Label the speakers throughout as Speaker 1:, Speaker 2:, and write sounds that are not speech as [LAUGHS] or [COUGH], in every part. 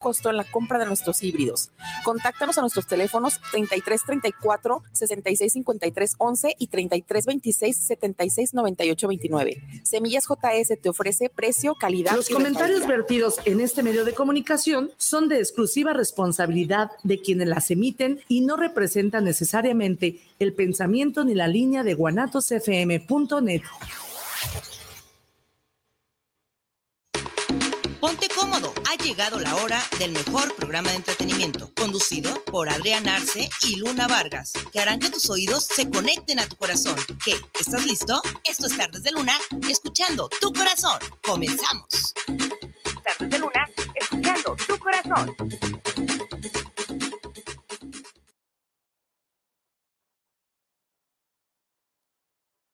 Speaker 1: costo en la compra de nuestros híbridos. Contáctanos a nuestros teléfonos 3334 6653 11 y 3326 7698 29. Semillas JS te ofrece precio, calidad.
Speaker 2: Los comentarios vertidos en este medio de comunicación son de exclusiva responsabilidad de quienes las emiten y no representan necesariamente el pensamiento ni la línea de guanatosfm.net.
Speaker 3: Ponte cómodo, ha llegado la hora del mejor programa de entretenimiento, conducido por Adrián Arce y Luna Vargas, que harán que tus oídos se conecten a tu corazón. ¿Qué? ¿Estás listo? Esto es Tardes de Luna, escuchando tu corazón. Comenzamos.
Speaker 1: Tardes de Luna, escuchando tu corazón.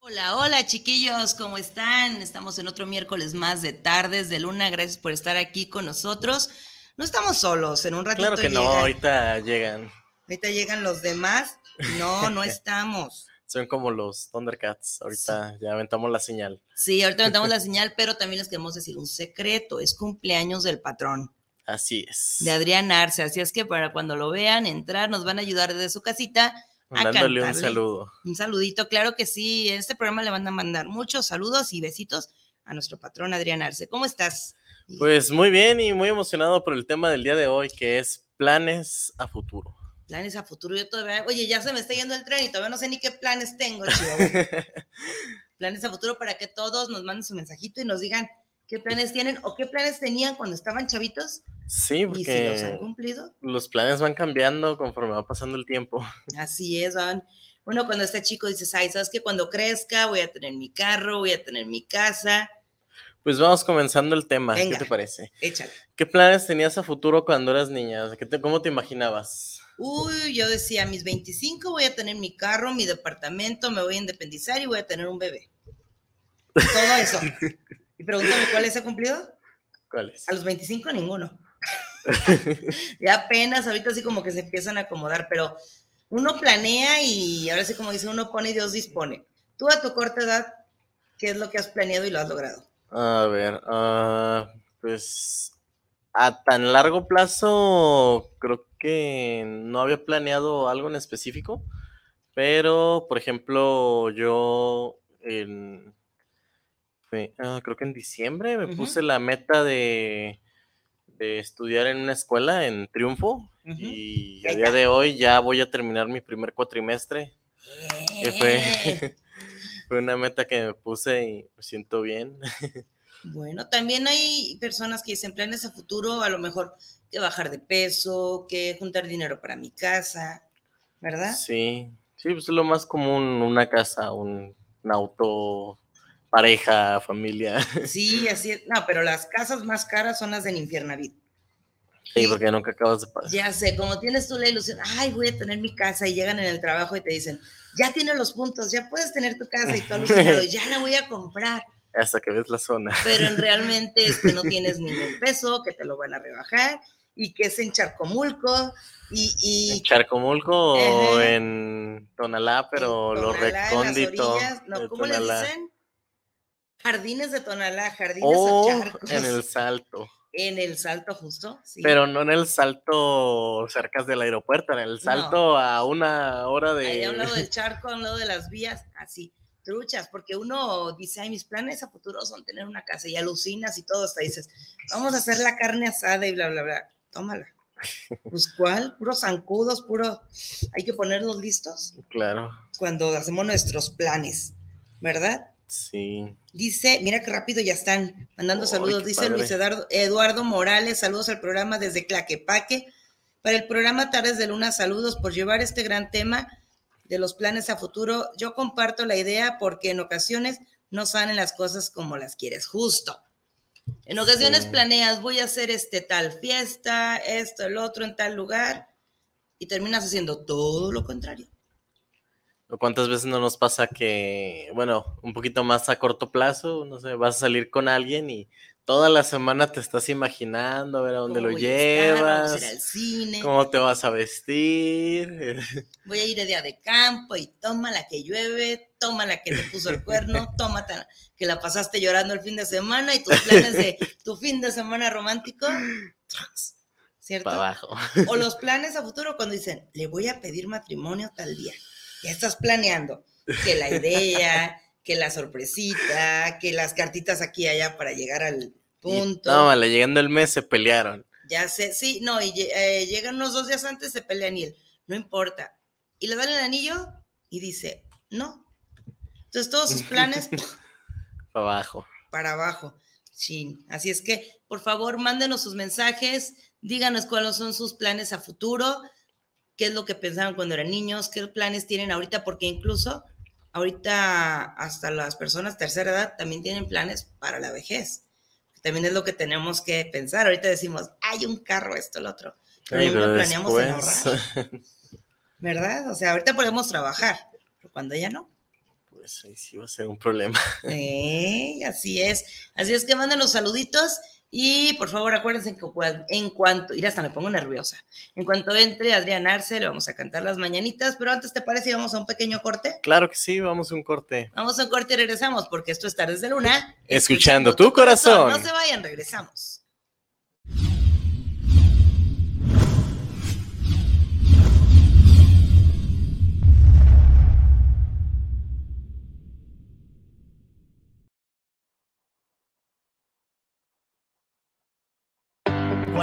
Speaker 3: Hola, hola chiquillos, ¿cómo están? Estamos en otro miércoles más de tardes de luna. Gracias por estar aquí con nosotros. No estamos solos, en un ratito
Speaker 4: Claro que no, ahorita llegan.
Speaker 3: ahorita llegan los demás. No, no [LAUGHS] estamos.
Speaker 4: Son como los Thundercats. Ahorita ya aventamos la señal.
Speaker 3: Sí, ahorita aventamos la [LAUGHS] señal, pero también les queremos decir un secreto. Es cumpleaños del patrón,
Speaker 4: Así es.
Speaker 3: de Adrián Arce. Así es que para cuando lo vean entrar, nos van a ayudar desde su casita a
Speaker 4: Dándole un saludo.
Speaker 3: Un saludito, claro que sí. En este programa le van a mandar muchos saludos y besitos a nuestro patrón Adrián Arce. ¿Cómo estás?
Speaker 4: Pues muy bien y muy emocionado por el tema del día de hoy, que es planes a futuro.
Speaker 3: Planes a futuro. Yo todavía, oye, ya se me está yendo el tren y todavía no sé ni qué planes tengo, Chihuahua. [LAUGHS] planes a futuro para que todos nos manden su mensajito y nos digan qué planes tienen o qué planes tenían cuando estaban chavitos
Speaker 4: Sí,
Speaker 3: y si los han
Speaker 4: porque
Speaker 3: cumplido.
Speaker 4: los planes van cambiando conforme va pasando el tiempo. [LAUGHS]
Speaker 3: Así es, van. Uno cuando está chico dices, ay, sabes que cuando crezca voy a tener mi carro, voy a tener mi casa.
Speaker 4: Pues vamos comenzando el tema.
Speaker 3: Venga.
Speaker 4: ¿Qué te parece?
Speaker 3: Échale.
Speaker 4: ¿Qué planes tenías a futuro cuando eras niña? ¿Qué te- ¿Cómo te imaginabas?
Speaker 3: Uy, yo decía, a mis 25 voy a tener mi carro, mi departamento, me voy a independizar y voy a tener un bebé. Todo eso. [LAUGHS] Y pregúntame, ¿cuál se ha cumplido?
Speaker 4: ¿Cuáles?
Speaker 3: A los 25 ninguno. [LAUGHS] [LAUGHS] ya apenas ahorita así como que se empiezan a acomodar, pero uno planea y ahora sí como dice, uno pone y Dios dispone. Tú a tu corta edad, ¿qué es lo que has planeado y lo has logrado?
Speaker 4: A ver, ah, pues a tan largo plazo creo que no había planeado algo en específico, pero por ejemplo yo en, fue- ah, creo que en diciembre me puse la meta de, de estudiar en una escuela en Triunfo y a día de hoy ya voy a terminar mi primer cuatrimestre, que fue, [LAUGHS] fue una meta que me puse y me siento bien. [LAUGHS]
Speaker 3: Bueno, también hay personas que dicen planes a futuro, a lo mejor que bajar de peso, que juntar dinero para mi casa, ¿verdad?
Speaker 4: Sí, sí, pues es lo más común, una casa, un, un auto, pareja, familia. [LAUGHS]
Speaker 3: Sí, así es. No, pero las casas más caras son las del Infiernavit.
Speaker 4: Sí, porque nunca acabas de pagar.
Speaker 3: Ya sé, como tienes tú la ilusión, ay, voy a tener mi casa y llegan en el trabajo y te dicen, ya tienes los puntos, ya puedes tener tu casa y tú alucinado, [LAUGHS] ya la voy a comprar.
Speaker 4: Hasta que ves la zona.
Speaker 3: Pero en [LAUGHS] realmente es que no tienes ningún peso, que te lo van a rebajar y que es en Charcomulco y,
Speaker 4: En
Speaker 3: y
Speaker 4: Charcomulco o en Tonalá, pero
Speaker 3: en
Speaker 4: lo
Speaker 3: Tonalá, en las
Speaker 4: recóndito.
Speaker 3: orillas, no, ¿Cómo
Speaker 4: Tonalá.
Speaker 3: dicen? Jardines de Tonalá, jardines
Speaker 4: O
Speaker 3: o charcos.
Speaker 4: en el Salto.
Speaker 3: En el salto justo, sí.
Speaker 4: Pero no en el Salto cerca del aeropuerto, en el Salto a una hora de...
Speaker 3: Ahí a un lado del [LAUGHS] charco, a un lado de las vías, así, truchas, porque uno dice, ay, mis planes a futuro son tener una casa y alucinas y todo, hasta dices, vamos a hacer la carne asada y bla, bla, bla, tómala. Pues cuál, puros zancudos, puro, hay que ponerlos listos
Speaker 4: Claro,
Speaker 3: cuando hacemos nuestros planes, ¿verdad?
Speaker 4: Sí.
Speaker 3: Dice, mira qué rápido ya están mandando saludos. Dice
Speaker 4: padre.
Speaker 3: Luis Eduardo, Eduardo Morales, saludos al programa desde Claquepaque. Para el programa Tardes de Luna, saludos por llevar este gran tema de los planes a futuro. Yo comparto la idea porque en ocasiones no salen las cosas como las quieres, justo. En ocasiones
Speaker 4: Sí.
Speaker 3: planeas, voy a hacer este tal fiesta, esto, el otro en tal lugar, y terminas haciendo todo lo contrario.
Speaker 4: ¿O ¿Cuántas veces no nos pasa que, bueno, un poquito más a corto plazo, no sé, vas a salir con alguien y toda la semana te estás imaginando a ver a dónde
Speaker 3: ¿Cómo
Speaker 4: lo
Speaker 3: a estar? A
Speaker 4: llevas,
Speaker 3: al cine.
Speaker 4: cómo te vas a vestir? [LAUGHS]
Speaker 3: voy a ir de día de campo y toma la que llueve, toma la que te puso el cuerno, [LAUGHS] toma que la pasaste llorando el fin de semana y tus planes de tu fin de semana romántico. ¿cierto?
Speaker 4: Para abajo.
Speaker 3: O los [LAUGHS] planes a futuro cuando dicen, le voy a pedir matrimonio tal día. Ya estás planeando que la idea, que la sorpresita, que las cartitas aquí y allá para llegar al punto.
Speaker 4: No, vale, llegando el mes se pelearon.
Speaker 3: Ya sé, sí, no, y eh, llegan unos dos días antes, se pelean y él, no importa. Y le dan el anillo y dice, no. Entonces todos sus planes [LAUGHS]
Speaker 4: Para abajo.
Speaker 3: para abajo. Sí, así es que, por favor, mándenos sus mensajes, díganos cuáles son sus planes a futuro, qué es lo que pensaban cuando eran niños, qué planes tienen ahorita, porque incluso ahorita hasta las personas tercera edad también tienen planes para la vejez. También es lo que tenemos que pensar. Ahorita decimos, hay un carro, esto, el otro. Pero
Speaker 4: pero
Speaker 3: planeamos en
Speaker 4: después,
Speaker 3: ahorrar, ¿verdad? O sea, ahorita podemos trabajar, pero cuando ya no.
Speaker 4: pues ahí sí va a ser un problema.
Speaker 3: Sí, así es. Así es que manden los saluditos y por favor acuérdense que en cuanto, mira, hasta me pongo nerviosa. En cuanto entre Adrián Arce, le vamos a cantar las mañanitas, pero antes te parece, vamos a un pequeño corte.
Speaker 4: Claro que sí, vamos a un corte.
Speaker 3: Vamos a un corte y regresamos, porque esto es Tardes de Luna.
Speaker 4: Escuchando tu corazón.
Speaker 3: No se vayan, regresamos.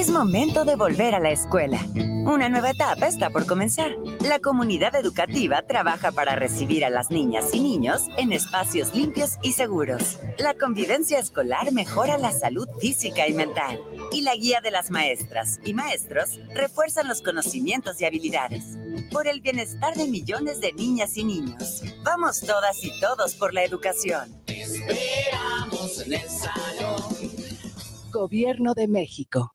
Speaker 5: Es momento de volver a la escuela. Una nueva etapa está por comenzar. La comunidad educativa trabaja para recibir a las niñas y niños en espacios limpios y seguros. La convivencia escolar mejora la salud física y mental. Y la guía de las maestras y maestros refuerzan los conocimientos y habilidades. Por el bienestar de millones de niñas y niños. Vamos todas y todos por la educación.
Speaker 6: Gobierno de México.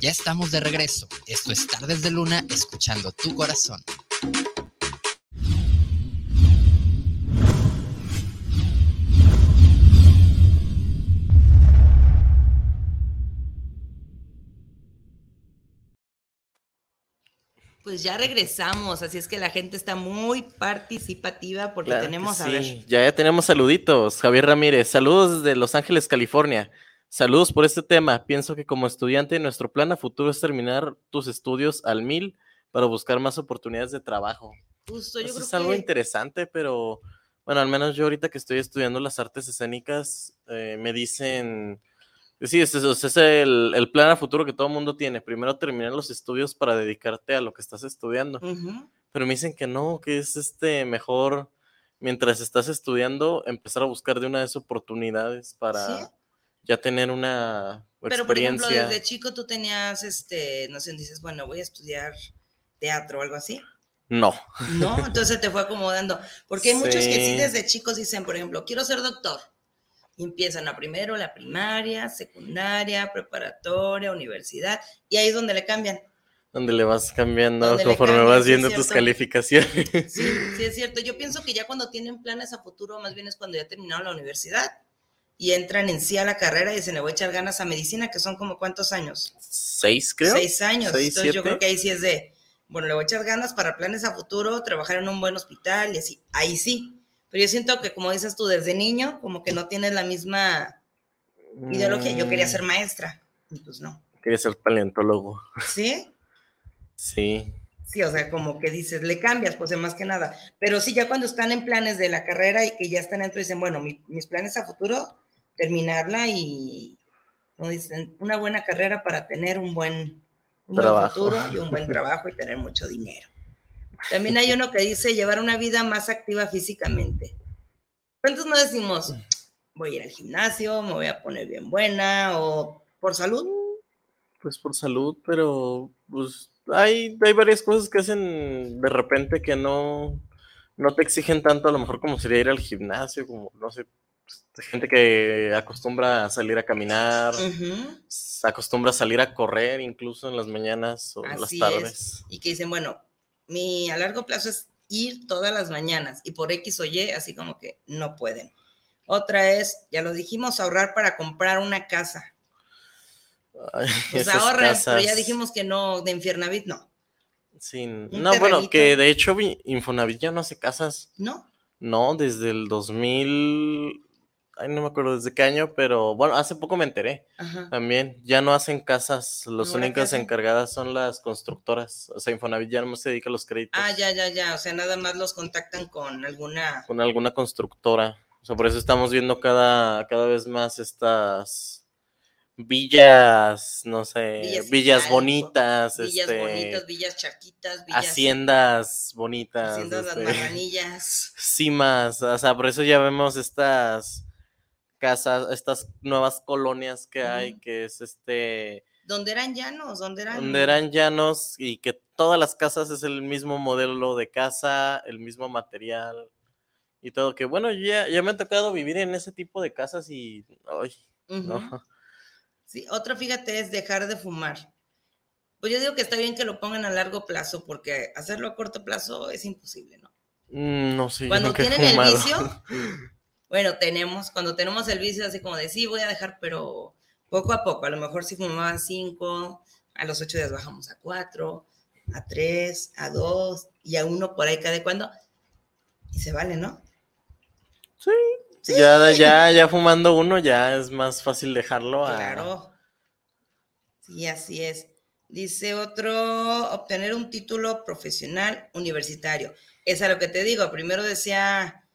Speaker 7: Ya estamos de regreso. Esto es Tardes de Luna, escuchando tu corazón.
Speaker 3: Pues ya regresamos, así es que la gente está muy participativa porque
Speaker 4: Claro
Speaker 3: tenemos, a ver,
Speaker 4: Ya, ya tenemos saluditos. Javier Ramírez, saludos desde Los Ángeles, California. Saludos por este tema. Pienso que como estudiante nuestro plan a futuro es terminar tus estudios al mil para buscar más oportunidades de trabajo.
Speaker 3: justo yo
Speaker 4: Eso
Speaker 3: creo
Speaker 4: es algo
Speaker 3: que
Speaker 4: interesante, pero bueno, al menos yo ahorita que estoy estudiando las artes escénicas, eh, me dicen, Sí, ese es, es el, el plan a futuro que todo el mundo tiene. Primero terminar los estudios para dedicarte a lo que estás estudiando.
Speaker 3: Ujú.
Speaker 4: Pero me dicen que no, que es este mejor, mientras estás estudiando, empezar a buscar de una vez oportunidades para
Speaker 3: Sí.
Speaker 4: Ya tener una
Speaker 3: Pero, por ejemplo,
Speaker 4: experiencia.
Speaker 3: desde chico tú tenías, este, no sé, dices, bueno, voy a estudiar teatro o algo así.
Speaker 4: No.
Speaker 3: ¿no? Entonces te fue acomodando. Porque hay muchos que sí
Speaker 4: Sí.
Speaker 3: desde chicos dicen, por ejemplo, quiero ser doctor. Y empiezan a primero la primaria, secundaria, preparatoria, universidad, y ahí es donde le cambian.
Speaker 4: Donde le vas cambiando
Speaker 3: Donde
Speaker 4: conforme
Speaker 3: cambias,
Speaker 4: vas
Speaker 3: sí,
Speaker 4: viendo tus
Speaker 3: cierto.
Speaker 4: calificaciones.
Speaker 3: Sí, sí es cierto. Yo pienso que ya cuando tienen planes a futuro, más bien es cuando ya terminaron la universidad y entran en sí a la carrera y dicen, le voy a echar ganas a medicina, que son como cuántos años.
Speaker 4: Seis, creo.
Speaker 3: Seis años.
Speaker 4: Seis,
Speaker 3: Entonces yo creo que ahí sí es de, bueno, le voy a echar ganas para planes a futuro, trabajar en un buen hospital y así. Ahí sí. Pero yo siento que, como dices tú, desde niño, como que no tienes la misma ideología. Yo quería ser maestra. Y pues no.
Speaker 4: Quería ser paleontólogo.
Speaker 3: ¿Sí?
Speaker 4: Sí.
Speaker 3: Sí, o sea, como que dices, le cambias, pues más que nada. Pero sí, ya cuando están en planes de la carrera y que ya están dentro, dicen, bueno, mi- mis planes a futuro, terminarla y, como dicen, una buena carrera para tener un buen, un buen
Speaker 4: Trabajo.
Speaker 3: futuro y un buen trabajo y tener mucho dinero. También hay uno que dice llevar una vida más activa físicamente. ¿Cuántos no decimos, voy a ir al gimnasio, me voy a poner bien buena o por salud?
Speaker 4: Pues por salud, pero pues hay, hay varias cosas que hacen de repente que no, no te exigen tanto, a lo mejor como sería ir al gimnasio, como no sé, gente que acostumbra a salir a caminar, acostumbra a salir a correr incluso en las mañanas o en las tardes.
Speaker 3: es. Y que dicen, bueno, mi a largo plazo es ir todas las mañanas y por X o Y, así como que no pueden. Otra es, ya lo dijimos, ahorrar para comprar una casa.
Speaker 4: Ay,
Speaker 3: Pues
Speaker 4: esas
Speaker 3: ahorran, pero ya dijimos que no, de Infiernavit no. un
Speaker 4: No, bueno, que de hecho vi- Infonavit ya no hace casas.
Speaker 3: ¿No?
Speaker 4: No, desde el 2000, ay, no me acuerdo desde qué año, pero bueno, hace poco me enteré.
Speaker 3: Ajá.
Speaker 4: También ya no hacen casas, los
Speaker 3: ¿No la
Speaker 4: únicas
Speaker 3: casa?
Speaker 4: encargadas son las constructoras. O sea, Infonavit ya no se dedica a los créditos
Speaker 3: Ah, ya, ya, ya. O sea, nada más los contactan con alguna.
Speaker 4: con alguna constructora. O sea, por eso estamos viendo cada, cada vez más estas villas, no sé,
Speaker 3: Villas
Speaker 4: bonitas,
Speaker 3: Villas
Speaker 4: este,
Speaker 3: bonitas, villas charquitas, villas.
Speaker 4: haciendas bonitas,
Speaker 3: haciendas las
Speaker 4: este,
Speaker 3: marranillas.
Speaker 4: cimas, o sea, por eso ya vemos estas casas, estas nuevas colonias que hay,
Speaker 3: Ujú.
Speaker 4: que es este,
Speaker 3: Donde eran llanos, donde eran.
Speaker 4: donde eran llanos y que todas las casas es el mismo modelo de casa, el mismo material y todo, que bueno, ya, ya me ha tocado vivir en ese tipo de casas y, ay,
Speaker 3: Ujú.
Speaker 4: no, [LAUGHS]
Speaker 3: Sí, otro, fíjate, es dejar de fumar. Pues yo digo que está bien que lo pongan a largo plazo, porque hacerlo a corto plazo es imposible, ¿no?
Speaker 4: Mm, no sé, yo
Speaker 3: Cuando tienen el vicio, [LAUGHS] bueno, tenemos, cuando tenemos el vicio así como de, sí, voy a dejar, pero poco a poco, a lo mejor si fumaban cinco, a los ocho días bajamos a cuatro, a tres, a dos, y a uno por ahí cada cuando, y se vale, ¿no?
Speaker 4: Sí. Ya, ya, ya fumando uno, ya es más fácil dejarlo a...
Speaker 3: Claro. Sí, así es. Dice otro, obtener un título profesional universitario. Es a lo que te digo. Primero decía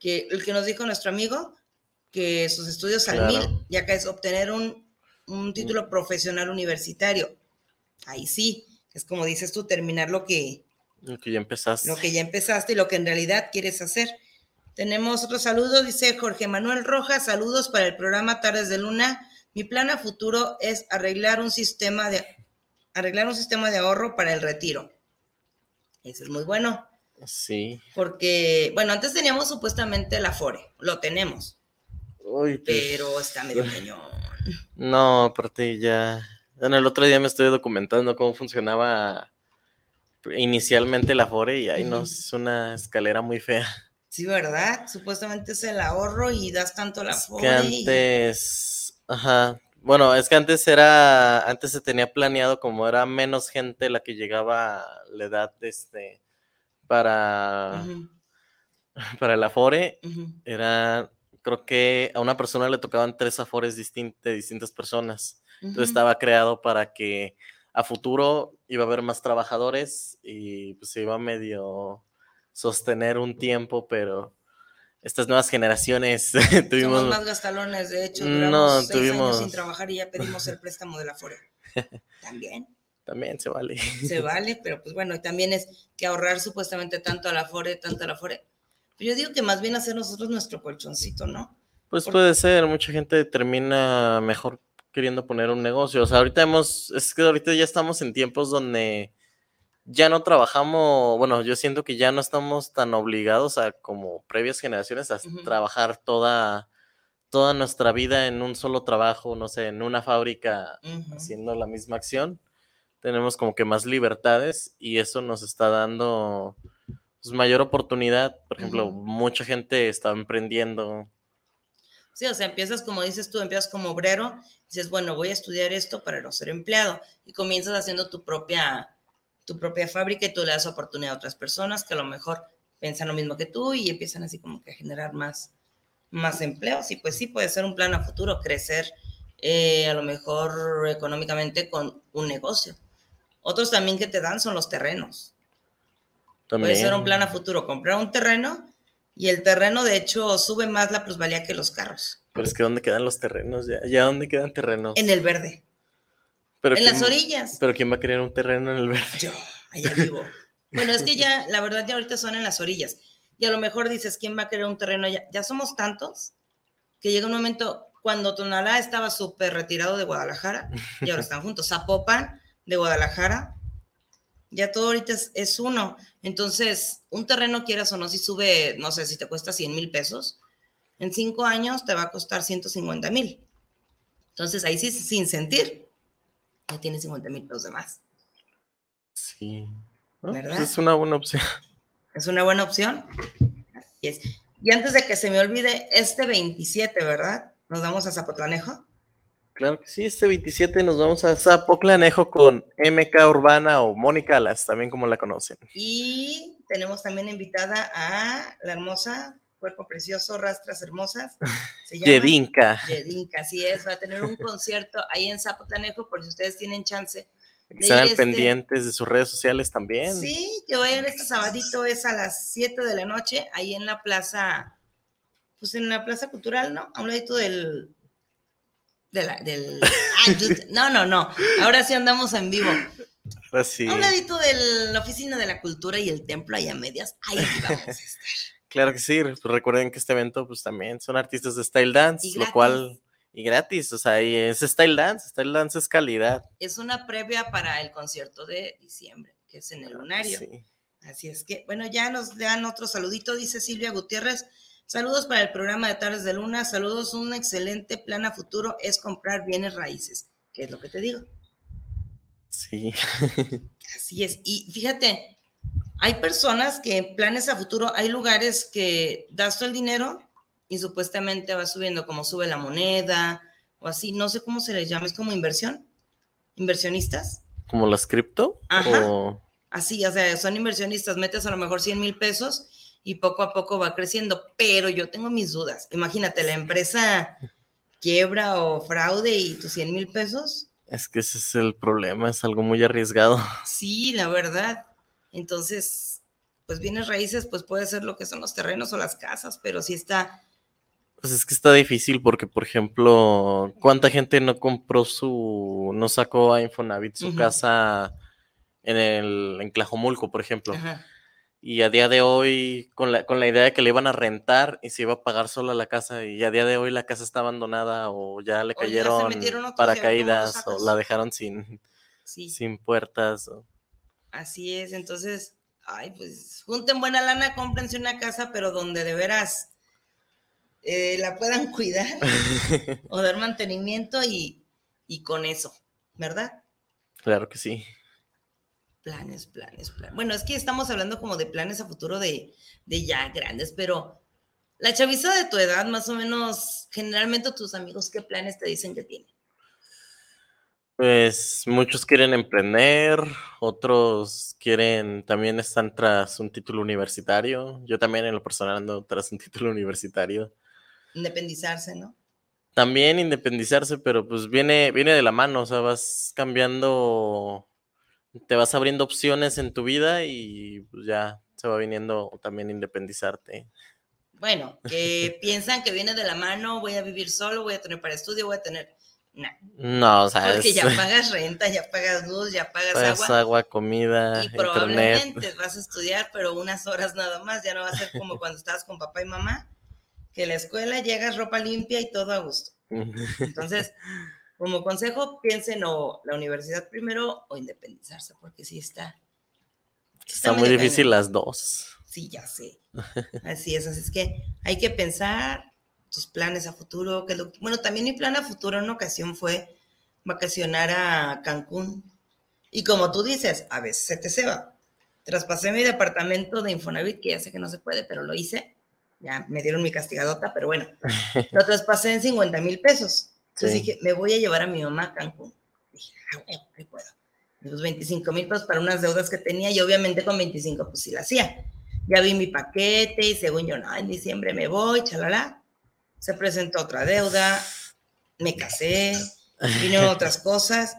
Speaker 3: que el que nos dijo nuestro amigo, que sus estudios al
Speaker 4: Claro.
Speaker 3: mil, y acá es obtener un, un título profesional universitario. Ahí sí, es como dices tú, terminar lo que,
Speaker 4: Lo que ya empezaste.
Speaker 3: lo que ya empezaste y lo que en realidad quieres hacer. Tenemos otro saludo, dice Jorge Manuel Rojas, saludos para el programa Tardes de Luna. Mi plan a futuro es arreglar un sistema de arreglar un sistema de ahorro para el retiro. Eso es muy bueno,
Speaker 4: Sí.
Speaker 3: porque, bueno, antes teníamos supuestamente el Afore, lo tenemos,
Speaker 4: Uy, pues,
Speaker 3: pero está medio cañón. [LAUGHS]
Speaker 4: No, aparte ya. En el otro día me estoy documentando cómo funcionaba inicialmente la Afore y ahí nos es una escalera muy fea.
Speaker 3: Sí, ¿verdad? Supuestamente es el ahorro y das tanto la
Speaker 4: Es que
Speaker 3: Afore. y-
Speaker 4: antes, ajá. Bueno, es que antes era, antes se tenía planeado como era menos gente la que llegaba a la edad este para, [LAUGHS] para el Afore, era, creo que a una persona le tocaban tres Afores distin- de distintas personas. Entonces estaba creado para que a futuro iba a haber más trabajadores y pues se iba a medio sostener un tiempo, pero estas nuevas generaciones [LAUGHS] tuvimos...
Speaker 3: Somos más gastalones, de hecho,
Speaker 4: No,
Speaker 3: duramos seis
Speaker 4: tuvimos-
Speaker 3: años sin trabajar y ya pedimos el préstamo de la Afore. [LAUGHS] También
Speaker 4: También se vale.
Speaker 3: se [LAUGHS] vale, pero pues bueno, y también es que ahorrar supuestamente tanto a la Afore, tanto a la Afore. Pero yo digo que más bien hacer nosotros nuestro colchoncito, ¿no?
Speaker 4: Pues puede ser, mucha gente termina mejor queriendo poner un negocio. O sea, ahorita hemos, es que ahorita ya estamos en tiempos donde ya no trabajamos, bueno, yo siento que ya no estamos tan obligados a como previas generaciones a trabajar toda, toda nuestra vida en un solo trabajo, no sé, en una fábrica haciendo la misma acción. Tenemos como que más libertades y eso nos está dando pues, mayor oportunidad. Por ejemplo, mucha gente está emprendiendo
Speaker 3: Sí, o sea, empiezas como dices tú, empiezas como obrero, dices, bueno, voy a estudiar esto para no ser empleado y comienzas haciendo tu propia, tu propia fábrica y tú le das oportunidad a otras personas que a lo mejor piensan lo mismo que tú y empiezan así como que a generar más, más empleos y pues sí, puede ser un plan a futuro, crecer eh, a lo mejor económicamente con un negocio. Otros también que te dan son los terrenos.
Speaker 4: también.
Speaker 3: Puede ser un plan a futuro, comprar un terreno y el terreno de hecho sube más la plusvalía que los carros.
Speaker 4: Pero es que ¿dónde quedan los terrenos? ¿Ya, ya dónde quedan terrenos?
Speaker 3: En el verde,
Speaker 4: pero
Speaker 3: en las orillas.
Speaker 4: Pero ¿quién va a querer un terreno en el verde? [LAUGHS]
Speaker 3: Yo, allá vivo. Bueno, es que ya, la verdad, ya ahorita son en las orillas. Y a lo mejor dices, ¿quién va a querer un terreno allá? Ya somos tantos que llega un momento, cuando Tonalá estaba súper retirado de Guadalajara, y ahora están juntos, Zapopan de Guadalajara, ya todo ahorita es, es uno. Entonces, un terreno, quieras o no, si sube, no sé, si te cuesta 100 mil pesos, en cinco años te va a costar 150 mil. Entonces, ahí sí, sin sentir, ya tienes 50 mil pesos de más.
Speaker 4: Sí. No, pues
Speaker 3: ¿Verdad?
Speaker 4: es una buena opción.
Speaker 3: Es una buena opción. Así es. Y antes de que se me olvide, este 27, ¿verdad? Nos vamos a Zapotlanejo.
Speaker 4: Claro que sí, este 27 nos vamos a Zapoclanejo con MK Urbana o Mónica Alas, también como la conocen.
Speaker 3: Y tenemos también invitada a la hermosa, cuerpo precioso, rastras hermosas. Se llama
Speaker 4: Yedinka.
Speaker 3: Yedinka, así es. Va a tener un concierto ahí en Zapotlanejo, por si ustedes tienen chance.
Speaker 4: Están
Speaker 3: este-
Speaker 4: pendientes de sus redes sociales también.
Speaker 3: Sí, que vayan este sabadito, es a las 7 de la noche, ahí en la plaza, pues en la plaza cultural, ¿no? A un ladito del... De la, del ah, [LAUGHS] no, no, no. Ahora sí andamos en vivo.
Speaker 4: Ahora sí.
Speaker 3: A un ladito de la oficina de la cultura y el templo, ahí a medias. Ahí vamos a estar. [LAUGHS]
Speaker 4: Claro que sí. Pues recuerden que este evento, pues también son artistas de Style Dance,
Speaker 3: Y
Speaker 4: lo cual. Y gratis, o sea, y es Style Dance. Style Dance es calidad.
Speaker 3: Es una previa para el concierto de diciembre, que es en el lunario.
Speaker 4: Sí.
Speaker 3: Así es que, bueno, ya nos dan otro saludito, dice Silvia Gutiérrez. Saludos para el programa de Tardes de Luna. Saludos, un excelente plan a futuro es comprar bienes raíces, que es lo que te digo.
Speaker 4: Sí.
Speaker 3: Así es. Y fíjate, hay personas que en planes a futuro, hay lugares que das tú el dinero y supuestamente va subiendo, como sube la moneda o así. No sé cómo se les llama, es como inversión. Inversionistas.
Speaker 4: Como las cripto.
Speaker 3: Ajá.
Speaker 4: O
Speaker 3: Así, o sea, son inversionistas, metes a lo mejor 100 mil pesos y poco a poco va creciendo, pero yo tengo mis dudas. Imagínate, la empresa quiebra o fraude y tus 100 mil pesos.
Speaker 4: es que ese es el problema, es algo muy arriesgado. [LAUGHS]
Speaker 3: Sí, la verdad. Entonces, pues bienes raíces, pues puede ser lo que son los terrenos o las casas, pero sí está,
Speaker 4: Pues es que está difícil porque, por ejemplo, ¿cuánta gente no compró su, no sacó a Infonavit su casa en el, en Tlajomulco, por ejemplo?
Speaker 3: ajá,
Speaker 4: Y a día de hoy, con la, con la idea de que le iban a rentar y se iba a pagar sola la casa, y a día de hoy la casa está abandonada o ya le
Speaker 3: ya
Speaker 4: cayeron paracaídas o la dejaron sin,
Speaker 3: sí,
Speaker 4: sin puertas. o-
Speaker 3: así es. Entonces, ay, pues junten buena lana, cómprense una casa, pero donde de veras eh, la puedan [LAUGHS] cuidar [LAUGHS] o dar mantenimiento y, y con eso, ¿verdad?
Speaker 4: Claro que sí.
Speaker 3: Planes, planes, planes. Bueno, es que estamos hablando como de planes a futuro de, de ya grandes, pero la chaviza de tu edad, más o menos, generalmente tus amigos, ¿qué planes te dicen que tienen?
Speaker 4: Pues muchos quieren emprender, otros quieren, también están tras un título universitario. Yo también en lo personal ando tras un título universitario.
Speaker 3: Independizarse, ¿no?
Speaker 4: También independizarse, pero pues viene, viene de la mano, o sea, vas cambiando, te vas abriendo opciones en tu vida y pues ya se va viniendo también independizarte.
Speaker 3: Bueno, que [LAUGHS] piensan que viene de la mano, voy a vivir solo, voy a tener para estudio, voy a tener. No.
Speaker 4: No, o sea,
Speaker 3: Porque
Speaker 4: es-
Speaker 3: ya [LAUGHS] pagas renta, ya pagas luz, ya pagas
Speaker 4: pagas
Speaker 3: agua.
Speaker 4: agua, comida,
Speaker 3: Y
Speaker 4: internet.
Speaker 3: probablemente [LAUGHS] vas a estudiar, pero unas horas nada más. Ya no va a ser como cuando estabas con papá y mamá, que la escuela llegas ropa limpia y todo a gusto. Entonces, como consejo, piensen o la universidad primero o independizarse, porque sí está.
Speaker 4: Está muy difícil las dos.
Speaker 3: Sí, ya sé. Así es, así es que hay que pensar tus planes a futuro. Que lo- bueno, también mi plan a futuro en una ocasión fue vacacionar a Cancún. Y como tú dices, a veces se te ceba. Traspasé mi departamento de Infonavit, que ya sé que no se puede, pero lo hice. Ya me dieron mi castigadota, pero bueno. Lo traspasé en 50 mil pesos. Entonces
Speaker 4: Sí.
Speaker 3: dije, me voy a llevar a mi mamá a Cancún. Dije, ah, bueno, puedo. Los 25 mil pesos para unas deudas que tenía y obviamente con 25 pues sí la hacía. Ya vi mi paquete y según yo, no, en diciembre me voy, chalala. Se presentó otra deuda, me casé, vinieron [LAUGHS] otras cosas.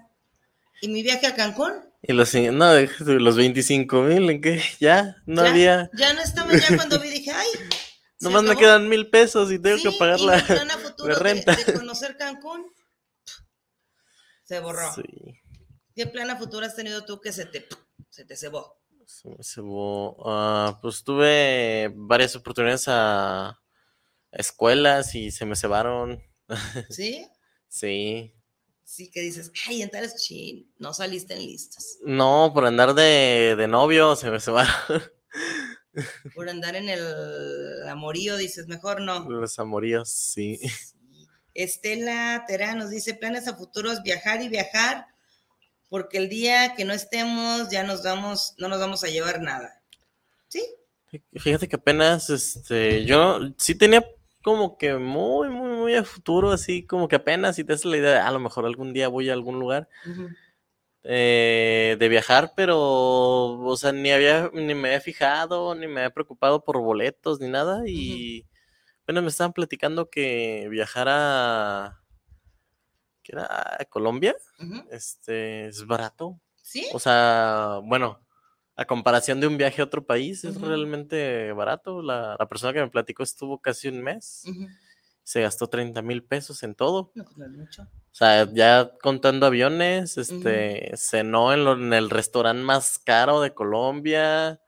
Speaker 3: Y mi viaje a Cancún,
Speaker 4: Y los, no, los 25 mil, ¿en qué? Ya, no
Speaker 3: ya,
Speaker 4: había.
Speaker 3: ya no estaba, ya cuando vi dije, ay, [LAUGHS]
Speaker 4: Nomás me quedan mil pesos y tengo
Speaker 3: Sí,
Speaker 4: que pagar
Speaker 3: futuro de-. De, conocer Cancún se borró.
Speaker 4: Sí,
Speaker 3: ¿Qué plan a futuro has tenido tú que se te, se te cebó?
Speaker 4: se me cebó. Ah, pues tuve varias oportunidades a, a escuelas y se me cebaron. [LAUGHS]
Speaker 3: ¿Sí?
Speaker 4: Sí.
Speaker 3: Sí, que dices, ay, en tales chin, no saliste en listas.
Speaker 4: No, por andar de, de novio se me cebaron [LAUGHS]
Speaker 3: Por andar en el amorío, dices, mejor no.
Speaker 4: los amoríos, sí.
Speaker 3: Estela Terán nos dice, planes a futuros, viajar y viajar, porque el día que no estemos ya nos vamos, no nos vamos a llevar nada. ¿Sí?
Speaker 4: Fíjate que apenas, este, yo sí tenía como que muy, muy, muy a futuro, así como que apenas si te haces la idea de a lo mejor algún día voy a algún lugar eh, de viajar, pero, o sea, ni había, ni me había fijado, ni me había preocupado por boletos, ni nada, y apenas me estaban platicando que viajar a, ¿qué era? ¿A Colombia, este, es barato.
Speaker 3: ¿Sí?
Speaker 4: O sea, bueno, a comparación de un viaje a otro país, es realmente barato. La, la persona que me platicó estuvo casi un mes. Se gastó 30 mil pesos en todo.
Speaker 3: No, pues no es mucho.
Speaker 4: O sea, ya contando aviones, este, cenó en, lo- en el restaurante más caro de Colombia,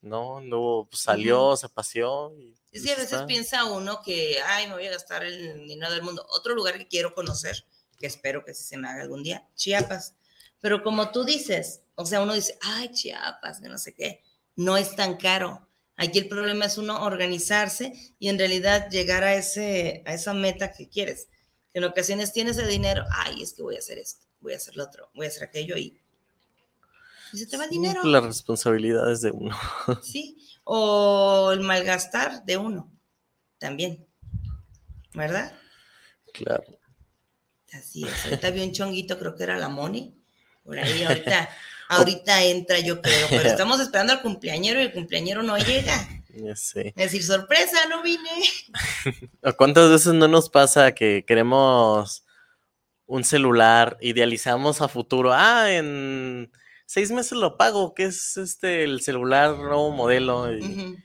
Speaker 4: ¿no? No, pues, salió, se paseó. Y,
Speaker 3: Es
Speaker 4: pues,
Speaker 3: que a veces
Speaker 4: está.
Speaker 3: piensa uno que, ay, me voy a gastar el dinero del mundo. Otro lugar que quiero conocer, que espero que se me haga algún día, Chiapas. Pero como tú dices, o sea, uno dice, ay, Chiapas, que no sé qué, no es tan caro. Aquí el problema es uno organizarse y en realidad llegar a, ese, a esa meta que quieres. En ocasiones tienes el dinero, ay, es que voy a hacer esto, voy a hacer lo otro, voy a hacer aquello y, y se te va el
Speaker 4: Sí,
Speaker 3: dinero.
Speaker 4: Las responsabilidades de uno. [LAUGHS]
Speaker 3: Sí, o el malgastar de uno también, ¿verdad?
Speaker 4: Claro.
Speaker 3: Así es. Ahorita vi un chonguito, creo que era la Moni, por ahí ahorita, [LAUGHS] ahorita entra yo creo, pero [LAUGHS] estamos esperando al cumpleañero y el cumpleañero no llega. Es decir, sorpresa, no vine. [LAUGHS]
Speaker 4: ¿O ¿Cuántas veces no nos pasa que queremos un celular, idealizamos a futuro? Ah, en seis meses lo pago, que es este el celular nuevo modelo. Y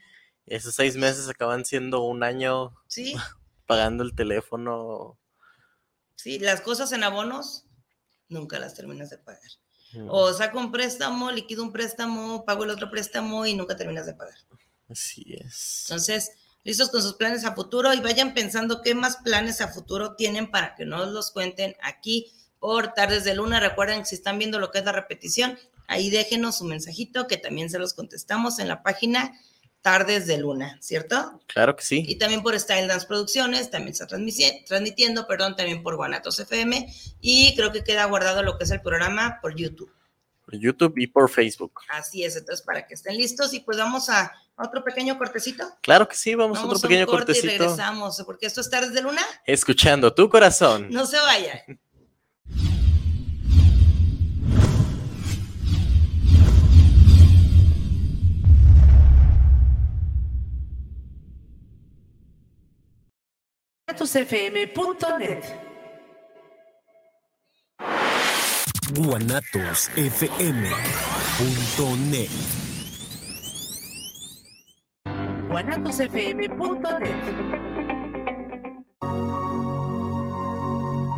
Speaker 4: esos seis meses acaban siendo un año
Speaker 3: Sí, [LAUGHS]
Speaker 4: pagando el teléfono.
Speaker 3: sí, las cosas en abonos nunca las terminas de pagar.
Speaker 4: No,
Speaker 3: O saco un préstamo, liquido un préstamo, pago el otro préstamo y nunca terminas de pagar.
Speaker 4: Así es.
Speaker 3: Entonces, listos con sus planes a futuro y vayan pensando qué más planes a futuro tienen para que nos los cuenten aquí por Tardes de Luna. Recuerden que si están viendo lo que es la repetición, ahí déjenos su mensajito que también se los contestamos en la página Tardes de Luna, ¿cierto?
Speaker 4: Claro que sí.
Speaker 3: Y también por Style Dance Producciones, también está transmitiendo, perdón, también por Guanatos FM y creo que queda guardado lo que es el programa por YouTube.
Speaker 4: Por YouTube y por Facebook.
Speaker 3: Así es, entonces para que estén listos y pues vamos a otro pequeño cortecito.
Speaker 4: Claro que sí, vamos, a otro
Speaker 3: un
Speaker 4: pequeño
Speaker 3: corte y
Speaker 4: cortecito.
Speaker 3: regresamos, porque esto es Tardes de Luna.
Speaker 4: Escuchando tu corazón.
Speaker 3: No se vayan. [LAUGHS]
Speaker 2: guanatosfm.net.
Speaker 8: guanatosfm.net
Speaker 2: guanatosfm.net.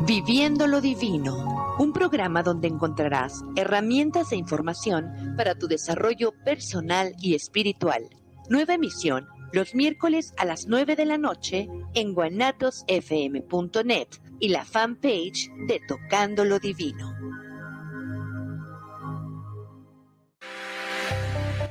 Speaker 9: Viviendo lo Divino, un programa donde encontrarás herramientas e información para tu desarrollo personal y espiritual. Nueva emisión los miércoles a las 9 de la noche en guanatosfm.net y la fanpage de Tocando lo Divino.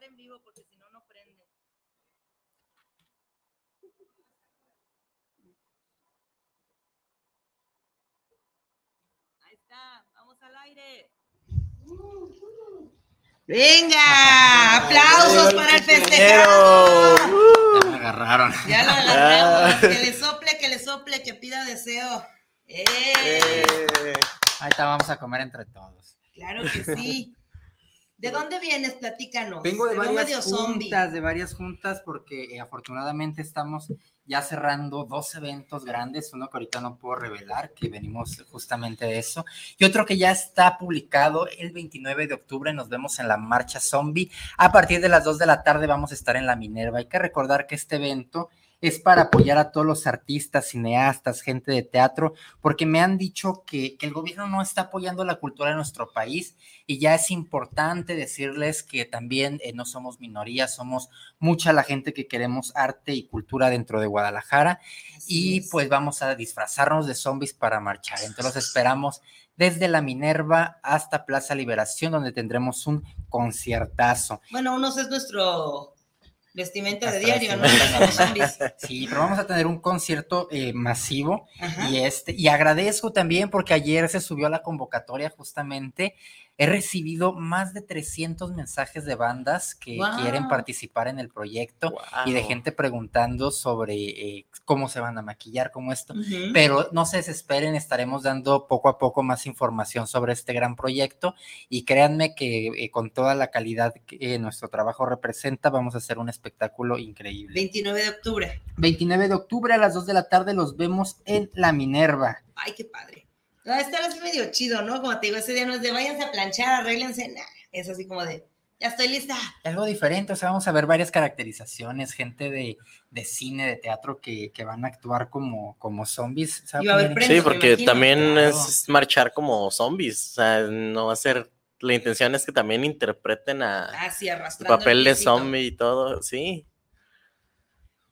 Speaker 3: Estar en vivo porque si no, no prende. Ahí está, vamos al aire. Venga, aplausos para el festejado.
Speaker 10: Ya me agarraron.
Speaker 3: Ya lo agarramos. Que le sople, que le sople, que pida deseo. ¡Eh!
Speaker 10: Ahorita vamos a comer entre todos.
Speaker 3: Claro que sí. ¿De dónde vienes? Platícanos.
Speaker 10: Vengo de varias juntas, de varias juntas, porque eh, afortunadamente estamos ya cerrando dos eventos grandes, uno que ahorita no puedo revelar, que venimos justamente de eso, y otro que ya está publicado el 29 de octubre, nos vemos en la Marcha Zombie, a partir de las 2 de la tarde vamos a estar en la Minerva, hay que recordar que este evento es para apoyar a todos los artistas, cineastas, gente de teatro, porque me han dicho que, que el gobierno no está apoyando la cultura de nuestro país y ya es importante decirles que también eh, no somos minorías, somos mucha la gente que queremos arte y cultura dentro de Guadalajara y pues vamos a disfrazarnos de zombies para marchar. Entonces los esperamos desde la Minerva hasta Plaza Liberación, donde tendremos un conciertazo.
Speaker 3: Bueno, unos es nuestro vestimenta de diario, ¿no? [LAUGHS]
Speaker 10: Sí, pero vamos a tener un concierto eh, masivo
Speaker 3: Ajá.
Speaker 10: y este y agradezco también porque ayer se subió a la convocatoria justamente. He recibido más de 300 mensajes de bandas que quieren participar en el proyecto y de gente preguntando sobre eh, cómo se van a maquillar, cómo esto. Pero no se desesperen, estaremos dando poco a poco más información sobre este gran proyecto y créanme que eh, con toda la calidad que eh, nuestro trabajo representa, vamos a hacer un espectáculo increíble.
Speaker 3: 29 de octubre.
Speaker 10: 29 de octubre a las 2 de la tarde los vemos en La Minerva.
Speaker 3: Ay, qué padre. No, este es medio chido, ¿no? Como te digo, ese día no es de váyanse a planchar, arréglense. Nah, es así como de, ya estoy lista.
Speaker 10: Algo diferente, o sea, vamos a ver varias caracterizaciones, gente de, de cine, de teatro que, que van a actuar como, como zombies. Poner
Speaker 4: Sí,
Speaker 3: premios,
Speaker 4: porque
Speaker 3: imagino.
Speaker 4: también
Speaker 10: Claro.
Speaker 4: es marchar como zombies. O sea, no va a ser. La intención es que también interpreten a
Speaker 3: Ah, sí,
Speaker 4: el papel
Speaker 3: el
Speaker 4: de zombie y todo. Sí.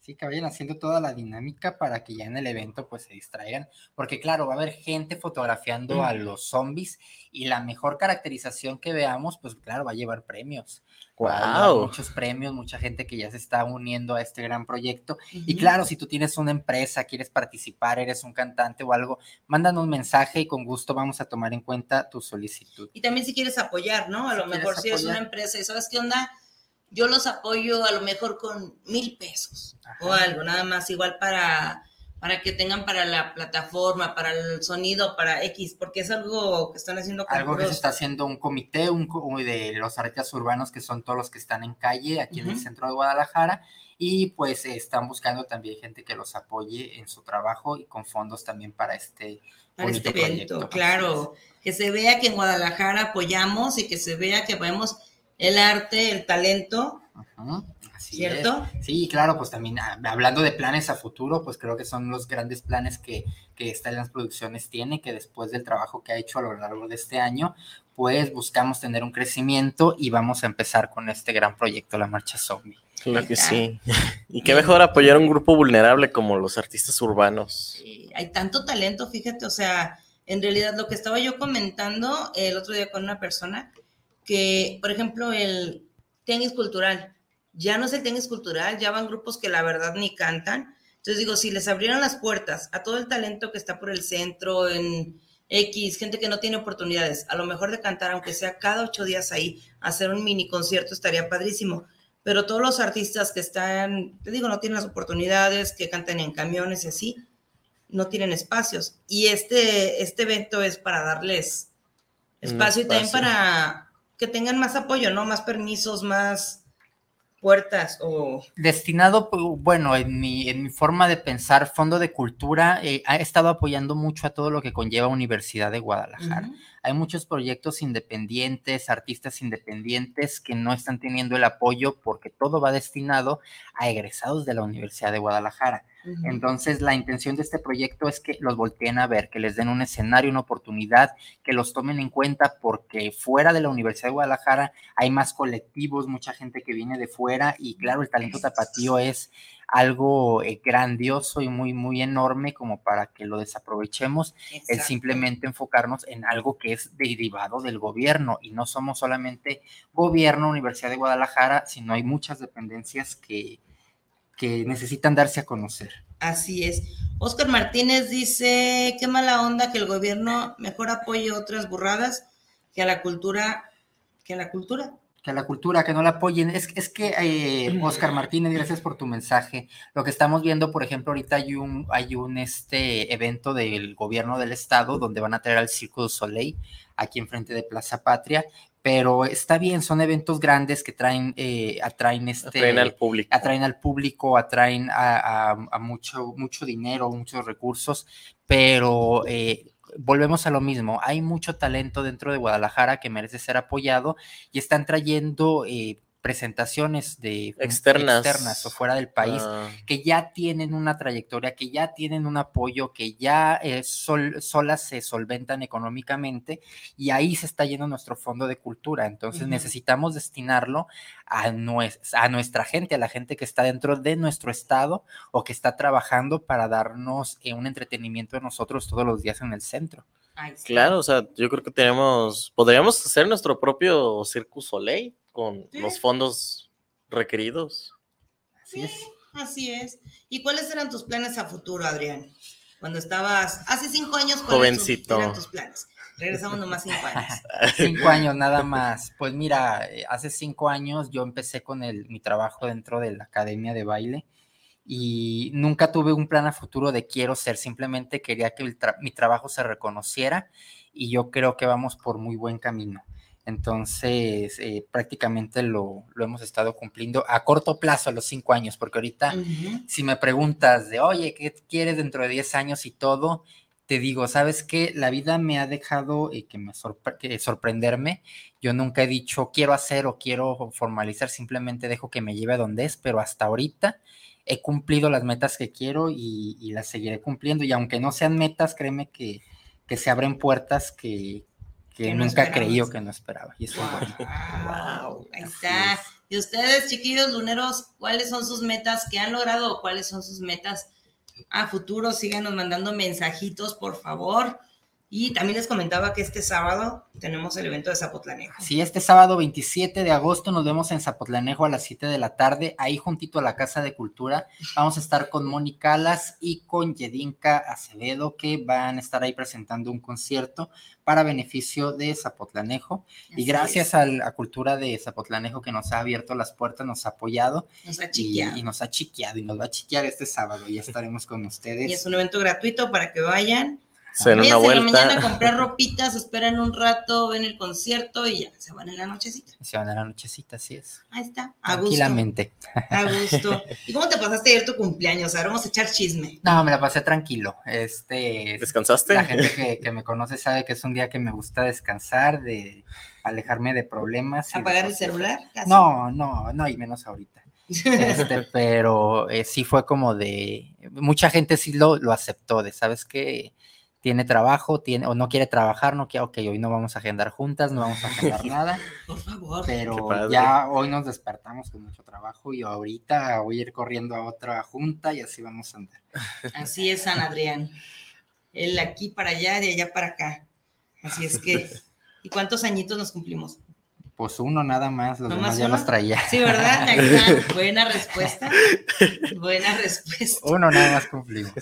Speaker 10: Sí, que vayan haciendo toda la dinámica para que ya en el evento pues se distraigan, porque claro, va a haber gente fotografiando a los zombies y la mejor caracterización que veamos, pues claro, va a llevar premios. Va a llevar
Speaker 4: Guau.
Speaker 10: Muchos premios, mucha gente que ya se está uniendo a este gran proyecto. Y claro, si tú tienes una empresa, quieres participar, eres un cantante o algo, mándanos un mensaje y con gusto vamos a tomar en cuenta tu solicitud.
Speaker 3: Y también si quieres apoyar, ¿no? A
Speaker 10: Si
Speaker 3: lo mejor si eres una empresa y sabes qué onda, yo los apoyo a lo mejor con mil pesos o algo, nada más, igual para, para que tengan para la plataforma, para el sonido, para X, porque es algo que están haciendo con
Speaker 10: Algo que se está haciendo un comité un, de los artistas urbanos, que son todos los que están en calle aquí en el centro de Guadalajara, y pues eh, están buscando también gente que los apoye en su trabajo y con fondos también para este,
Speaker 3: para este evento,
Speaker 10: proyecto.
Speaker 3: claro, que se vea que en Guadalajara apoyamos y que se vea que vemos el arte, el talento,
Speaker 10: Ujú, así
Speaker 3: ¿cierto?
Speaker 10: es. Sí, claro, pues también ah, hablando de planes a futuro, pues creo que son los grandes planes que, que Stellans Producciones tiene, que después del trabajo que ha hecho a lo largo de este año, pues buscamos tener un crecimiento y vamos a empezar con este gran proyecto, la Marcha Zombie.
Speaker 4: Claro que sí. [LAUGHS] Y qué mejor apoyar a un grupo vulnerable como los artistas urbanos.
Speaker 3: hay tanto talento, fíjate, o sea, en realidad lo que estaba yo comentando el otro día con una persona, que, por ejemplo, el tenis cultural, ya no es el tenis cultural, ya van grupos que la verdad ni cantan. Entonces digo, si les abrieran las puertas a todo el talento que está por el centro, en X, gente que no tiene oportunidades, a lo mejor de cantar, aunque sea cada ocho días ahí, hacer un mini concierto estaría padrísimo. Pero todos los artistas que están, te digo, no tienen las oportunidades, que cantan en camiones y así, no tienen espacios. Y este, este evento es para darles
Speaker 4: Un
Speaker 3: espacio y también
Speaker 4: espacio.
Speaker 3: para que tengan más apoyo, ¿no? Más permisos, más puertas o...
Speaker 10: Destinado, bueno, en mi, en mi forma de pensar, Fondo de Cultura eh, ha estado apoyando mucho a todo lo que conlleva Universidad de Guadalajara. Hay muchos proyectos independientes, artistas independientes que no están teniendo el apoyo porque todo va destinado a egresados de la Universidad de Guadalajara. Entonces, la intención de este proyecto es que los volteen a ver, que les den un escenario, una oportunidad, que los tomen en cuenta porque fuera de la Universidad de Guadalajara hay más colectivos, mucha gente que viene de fuera y claro, el talento tapatío es algo eh, grandioso y muy, muy enorme como para que lo desaprovechemos, el
Speaker 3: Exacto.
Speaker 10: simplemente enfocarnos en algo que es derivado del gobierno y no somos solamente gobierno, Universidad de Guadalajara, sino hay muchas dependencias que, que necesitan darse a conocer.
Speaker 3: Así es. Oscar Martínez dice, qué mala onda que el gobierno mejor apoye otras burradas que a la cultura, que a la cultura.
Speaker 10: que a la cultura, que no la apoyen. Es, es que, eh, Oscar Martínez, gracias por tu mensaje. Lo que estamos viendo, por ejemplo, ahorita hay un, hay un este, evento del gobierno del estado donde van a traer al Circo du Soleil aquí enfrente de Plaza Patria, pero está bien, son eventos grandes que traen, eh, atraen este...
Speaker 4: Atraen al público.
Speaker 10: Atraen al público, atraen a, a- a mucho, mucho dinero, muchos recursos, pero eh, volvemos a lo mismo. Hay mucho talento dentro de Guadalajara que merece ser apoyado y están trayendo eh, presentaciones de
Speaker 4: Externas.
Speaker 10: externas o fuera del país
Speaker 4: Ah.
Speaker 10: que ya tienen una trayectoria, que ya tienen un apoyo, que ya eh, sol- solas se solventan económicamente y ahí se está yendo nuestro fondo de cultura. Entonces necesitamos destinarlo a, nues- a nuestra gente, a la gente que está dentro de nuestro estado o que está trabajando para darnos eh, un entretenimiento de nosotros todos los días en el centro.
Speaker 3: Ay, sí.
Speaker 4: Claro, o sea, yo creo que tenemos, podríamos hacer nuestro propio Circus Soleil con
Speaker 3: Sí.
Speaker 4: los fondos requeridos.
Speaker 10: Así es.
Speaker 3: Así es. ¿Y cuáles eran tus planes a futuro, Adrián? Cuando estabas hace cinco años, ¿cuáles
Speaker 4: Jovencito.
Speaker 3: eran tus planes? Regresamos nomás cinco años. [LAUGHS]
Speaker 10: Cinco años nada más. Pues mira, eh, hace cinco años yo empecé con el, mi trabajo dentro de la academia de baile y nunca tuve un plan a futuro de quiero ser, simplemente quería que tra- mi trabajo se reconociera y yo creo que vamos por muy buen camino. Entonces, eh, prácticamente lo, lo hemos estado cumpliendo a corto plazo, a los cinco años, porque ahorita si me preguntas de, oye, ¿qué quieres dentro de 10 años y todo? Te digo, ¿sabes qué? La vida me ha dejado eh, que me sorpre- que sorprenderme. Yo nunca he dicho quiero hacer o quiero formalizar, simplemente dejo que me lleve a donde es, pero hasta ahorita he cumplido las metas que quiero y, y las seguiré cumpliendo. Y aunque no sean metas, créeme que, que se abren puertas que, que nunca
Speaker 3: esperabas.
Speaker 10: creí o que no esperaba. Y eso es bueno.
Speaker 3: Wow, ahí está. Y ustedes, chiquillos luneros, ¿cuáles son sus metas que han logrado o cuáles son sus metas a futuro? Síganos mandando mensajitos, por favor. Y también les comentaba que este sábado tenemos el evento de Zapotlanejo.
Speaker 10: Sí, este sábado 27 de agosto nos vemos en Zapotlanejo a las 7 de la tarde, ahí juntito a la Casa de Cultura. Vamos a estar con Moni Calas y con Yedinka Acevedo, que van a estar ahí presentando un concierto para beneficio de Zapotlanejo.
Speaker 3: Así
Speaker 10: y gracias a Cultura de Zapotlanejo que nos ha abierto las puertas, nos ha apoyado.
Speaker 3: Nos ha
Speaker 10: y nos ha chiqueado y nos va a chiquear este sábado. Ya estaremos con ustedes.
Speaker 3: Y es un evento gratuito para que vayan.
Speaker 4: Se den una
Speaker 3: en la
Speaker 4: vuelta.
Speaker 3: mañana a comprar ropitas, esperan un rato, ven el concierto y ya se van en la nochecita.
Speaker 10: Se van a la nochecita, así es.
Speaker 3: Ahí está, a gusto.
Speaker 10: Tranquilamente.
Speaker 3: A gusto. ¿Y cómo te pasaste ayer tu cumpleaños? Ahora vamos a echar chisme.
Speaker 10: No, me la pasé tranquilo. Este,
Speaker 4: ¿Descansaste?
Speaker 10: La gente que, que me conoce sabe que es un día que me gusta descansar, de alejarme de problemas. de
Speaker 3: ¿Apagar el celular? Casi.
Speaker 10: No, no, no, y menos ahorita. Este, [LAUGHS] pero eh, sí fue como de, mucha gente sí lo, lo aceptó, de, ¿sabes qué? Tiene trabajo, tiene, o no quiere trabajar, no quiere, ok, hoy no vamos a agendar juntas, no vamos a agendar [LAUGHS] nada,
Speaker 3: Por favor.
Speaker 10: Pero ya hoy nos despertamos con mucho trabajo y ahorita voy a ir corriendo a otra junta y así vamos a andar.
Speaker 3: Así es, San Adrián. Él aquí para allá, de allá para acá. Así es que. [LAUGHS] ¿Y cuántos añitos nos cumplimos?
Speaker 10: Pues uno nada más, los
Speaker 3: ¿No
Speaker 10: demás
Speaker 3: más
Speaker 10: ya
Speaker 3: uno?
Speaker 10: los traía.
Speaker 3: Sí, ¿verdad? [LAUGHS] Buena respuesta. Buena respuesta.
Speaker 10: Uno nada más cumplimos.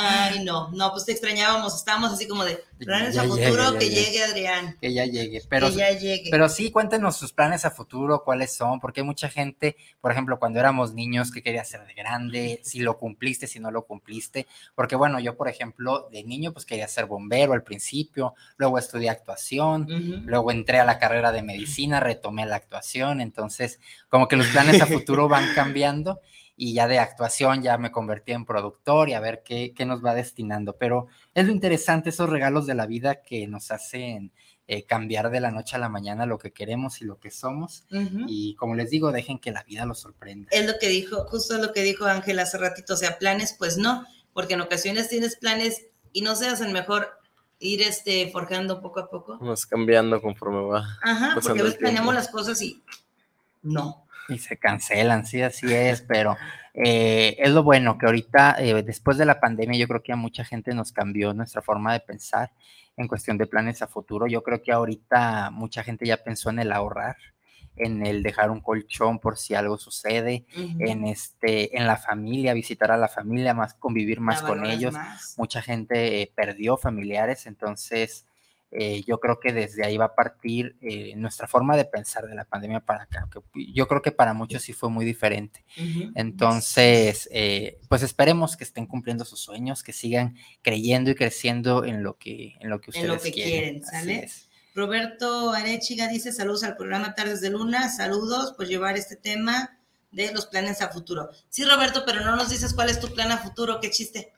Speaker 3: Ay, no, no, pues te extrañábamos. Estábamos así como de planes
Speaker 10: Ya
Speaker 3: a futuro
Speaker 10: ya
Speaker 3: que
Speaker 10: llegue.
Speaker 3: Adrián.
Speaker 10: que ya llegue. Pero,
Speaker 3: que ya llegue.
Speaker 10: pero sí, cuéntenos sus planes a futuro, cuáles son, porque hay mucha gente, por ejemplo, cuando éramos niños, que quería ser de grande, si lo cumpliste, si no lo cumpliste, porque bueno, yo, por ejemplo, de niño, pues quería ser bombero al principio, luego estudié actuación,
Speaker 3: Ujú.
Speaker 10: luego entré a la carrera de medicina, retomé la actuación, entonces, como que los planes a futuro van cambiando. Y ya de actuación ya me convertí en productor y a ver qué, qué nos va destinando. Pero es lo interesante, esos regalos de la vida que nos hacen eh, cambiar de la noche a la mañana lo que queremos y lo que somos.
Speaker 3: Ujú.
Speaker 10: Y como les digo, dejen que la vida los sorprenda.
Speaker 3: Es lo que dijo, justo lo que dijo Ángel hace ratito, o sea, planes, pues no, porque en ocasiones tienes planes y no se hacen mejor ir este forjando poco a poco.
Speaker 4: Vamos cambiando conforme va.
Speaker 3: Ajá, porque a
Speaker 4: el
Speaker 3: veces planeamos las cosas y no.
Speaker 10: Y se cancelan, sí, así es, pero eh, es lo bueno que ahorita, eh, después de la pandemia, yo creo que a mucha gente nos cambió nuestra forma de pensar en cuestión de planes a futuro. Yo creo que ahorita mucha gente ya pensó en el ahorrar, en el dejar un colchón por si algo sucede,
Speaker 3: Ujú.
Speaker 10: en este, en la familia, visitar a la familia, más convivir más
Speaker 3: La
Speaker 10: con ellos.
Speaker 3: más.
Speaker 10: Mucha gente eh, perdió familiares, entonces eh, yo creo que desde ahí va a partir eh, nuestra forma de pensar de la pandemia para acá. que yo creo que para muchos sí fue muy diferente. Entonces, eh, pues esperemos que estén cumpliendo sus sueños, que sigan creyendo y creciendo en lo que, en lo que
Speaker 3: En lo
Speaker 10: ustedes
Speaker 3: que
Speaker 10: quieren.
Speaker 3: quieren, ¿sale? Roberto Arechiga dice saludos al programa Tardes de Luna, saludos por llevar este tema de los planes a futuro. Sí, Roberto, pero no nos dices cuál es tu plan a futuro, qué chiste.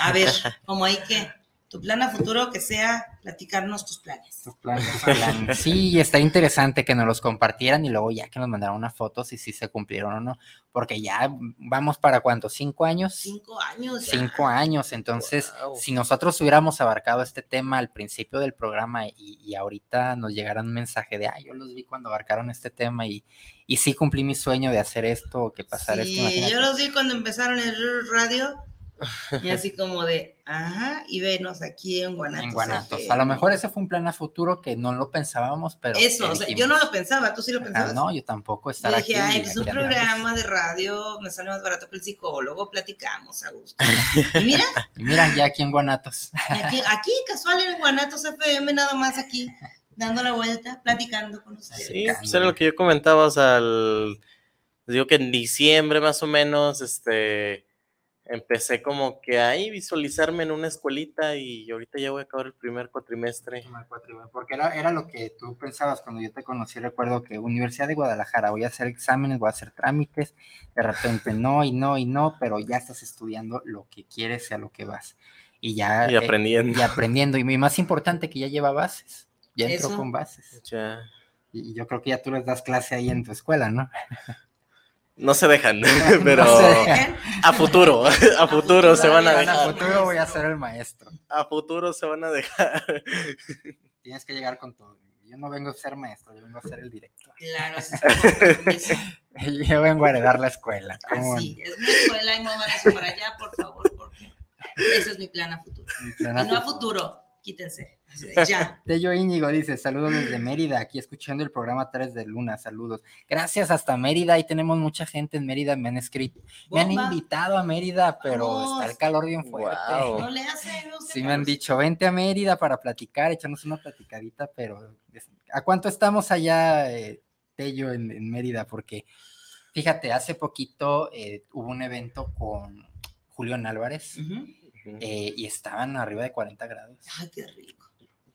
Speaker 3: A ver, [LAUGHS] como hay que, tu plan a futuro que sea platicarnos tus planes.
Speaker 10: Tus planes, [LAUGHS] planes. Sí, está interesante que nos los compartieran y luego ya que nos mandaran unas fotos y si se cumplieron o no, porque ya vamos para cuánto, cinco años.
Speaker 3: Cinco años. ya.
Speaker 10: Cinco años, entonces si nosotros hubiéramos abarcado este tema al principio del programa y, y ahorita nos llegara un mensaje de, ah, yo los vi cuando abarcaron este tema y, y sí cumplí mi sueño de hacer esto o que pasara esto.
Speaker 3: Sí,
Speaker 10: imagínate.
Speaker 3: yo los vi cuando empezaron el radio [LAUGHS] y así como de, ajá, y venos aquí en Guanatos.
Speaker 10: en Guanatos. A lo mejor ese fue un plan a futuro que no lo pensábamos, pero...
Speaker 3: Eso,
Speaker 10: que
Speaker 3: o sea, yo no lo pensaba, tú sí lo
Speaker 10: "Ah,
Speaker 3: pensabas.
Speaker 10: no, yo tampoco estar
Speaker 3: Yo
Speaker 10: aquí.
Speaker 3: dije, ay,
Speaker 10: y
Speaker 3: pues un
Speaker 10: aquí andamos".
Speaker 3: programa de radio me sale más barato que el psicólogo, platicamos a gusto. [LAUGHS] Y mira,
Speaker 10: Y mira, ya aquí en Guanatos.
Speaker 3: aquí, aquí casual en Guanatos FM, nada más aquí, dando la vuelta, platicando con ustedes.
Speaker 4: Sí, pues era lo que yo comentaba, o sea, el- digo que en diciembre más o menos, este, empecé como que ahí visualizarme en una escuelita y ahorita ya voy a acabar el primer cuatrimestre.
Speaker 10: Porque era, era lo que tú pensabas cuando yo te conocí. Recuerdo que Universidad de Guadalajara, voy a hacer exámenes, voy a hacer trámites. De repente no, y no, y no, pero ya estás estudiando lo que quieres y a lo que vas. Y ya.
Speaker 4: Y aprendiendo.
Speaker 10: y aprendiendo. Y más importante que ya lleva bases. Ya entró
Speaker 3: Eso.
Speaker 10: con bases.
Speaker 4: Ya.
Speaker 10: Y y yo creo que ya tú les das clase ahí en tu escuela, ¿no? [LAUGHS]
Speaker 4: No [LAUGHS] se dejan, pero
Speaker 10: No se dejan.
Speaker 4: a futuro, [LAUGHS] a futuro se van a
Speaker 10: A
Speaker 4: dejar.
Speaker 10: futuro voy a ser el maestro.
Speaker 4: A futuro se van a dejar. [LAUGHS]
Speaker 10: Tienes que llegar con todo. Yo no vengo a ser maestro, yo vengo a ser el director.
Speaker 3: Claro, es.
Speaker 10: yo vengo a heredar la escuela. ¿cómo
Speaker 3: Así, es mi escuela y muévanse para allá, por favor, porque ese es mi plan a futuro.
Speaker 10: Mi plan a
Speaker 3: y no a
Speaker 10: futuro,
Speaker 3: quítense. [LAUGHS] Ya.
Speaker 10: Tello Íñigo dice, saludos desde Mérida, aquí escuchando el programa 3 de Luna, saludos. Gracias hasta Mérida, ahí tenemos mucha gente en Mérida, me han escrito, me han invitado a Mérida, pero
Speaker 3: Vamos.
Speaker 10: está el calor bien fuerte.
Speaker 4: Guau.
Speaker 3: No le hace, no sé.
Speaker 10: Sí me han dicho, vente a Mérida para platicar, echarnos una platicadita, pero ¿a cuánto estamos allá, eh, Tello, en, en Mérida? Porque, fíjate, hace poquito eh, hubo un evento con Julián Álvarez eh, y estaban arriba de 40 grados.
Speaker 3: Ay, qué rico.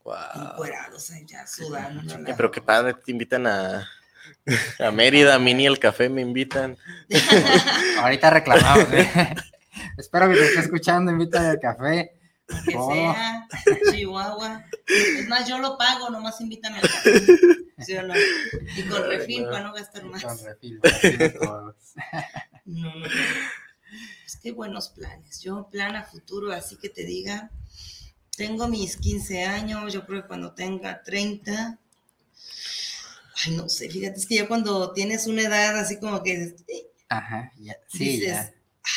Speaker 4: Guau.
Speaker 3: Encuerados allá, sudando.
Speaker 4: Eh, Pero qué padre, te invitan a, a Mérida, a Mini el café me invitan. [LAUGHS]
Speaker 10: Ahorita reclamamos, ¿eh? [LAUGHS] Espero que te esté escuchando, invítame al café.
Speaker 3: Que
Speaker 10: Oh.
Speaker 3: sea Chihuahua. Es más, yo lo pago, nomás invítame al café. ¿Sí o no? Y con refil para no gastar más.
Speaker 10: Con [LAUGHS] refil.
Speaker 3: No, no, no. Pues qué buenos planes. Yo, plan a futuro, así que te diga, tengo mis 15 años, yo creo que cuando tenga 30. Ay, no sé, fíjate, es que ya cuando tienes una edad así como que
Speaker 10: Ajá, ya, sí,
Speaker 3: dices,
Speaker 10: ya.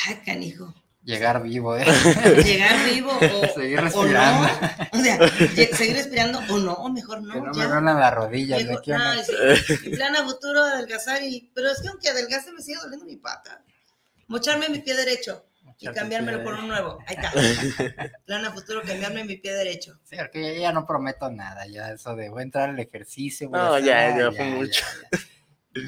Speaker 3: ay, canijo,
Speaker 10: Llegar vivo, ¿eh? [LAUGHS]
Speaker 3: llegar vivo o, [LAUGHS]
Speaker 10: Seguir
Speaker 3: o
Speaker 10: respirando.
Speaker 3: no, o sea, seguir respirando o no, o mejor no.
Speaker 10: Que no me
Speaker 3: ya.
Speaker 10: duelen las rodillas,
Speaker 3: Digo,
Speaker 10: de
Speaker 3: "Ay, sí, mi plan a futuro adelgazar y, pero es que aunque adelgace me sigue doliendo mi pata. Mocharme mi pie derecho y cambiármelo por un nuevo. Ahí está. [LAUGHS] plan a futuro cambiarme mi pie derecho.
Speaker 10: Sí, porque ya, ya no prometo nada, ya eso de voy a entrar al ejercicio. voy a
Speaker 4: No,
Speaker 10: hacer
Speaker 4: ya,
Speaker 10: nada,
Speaker 4: ya fue mucho.
Speaker 10: Ya, ya.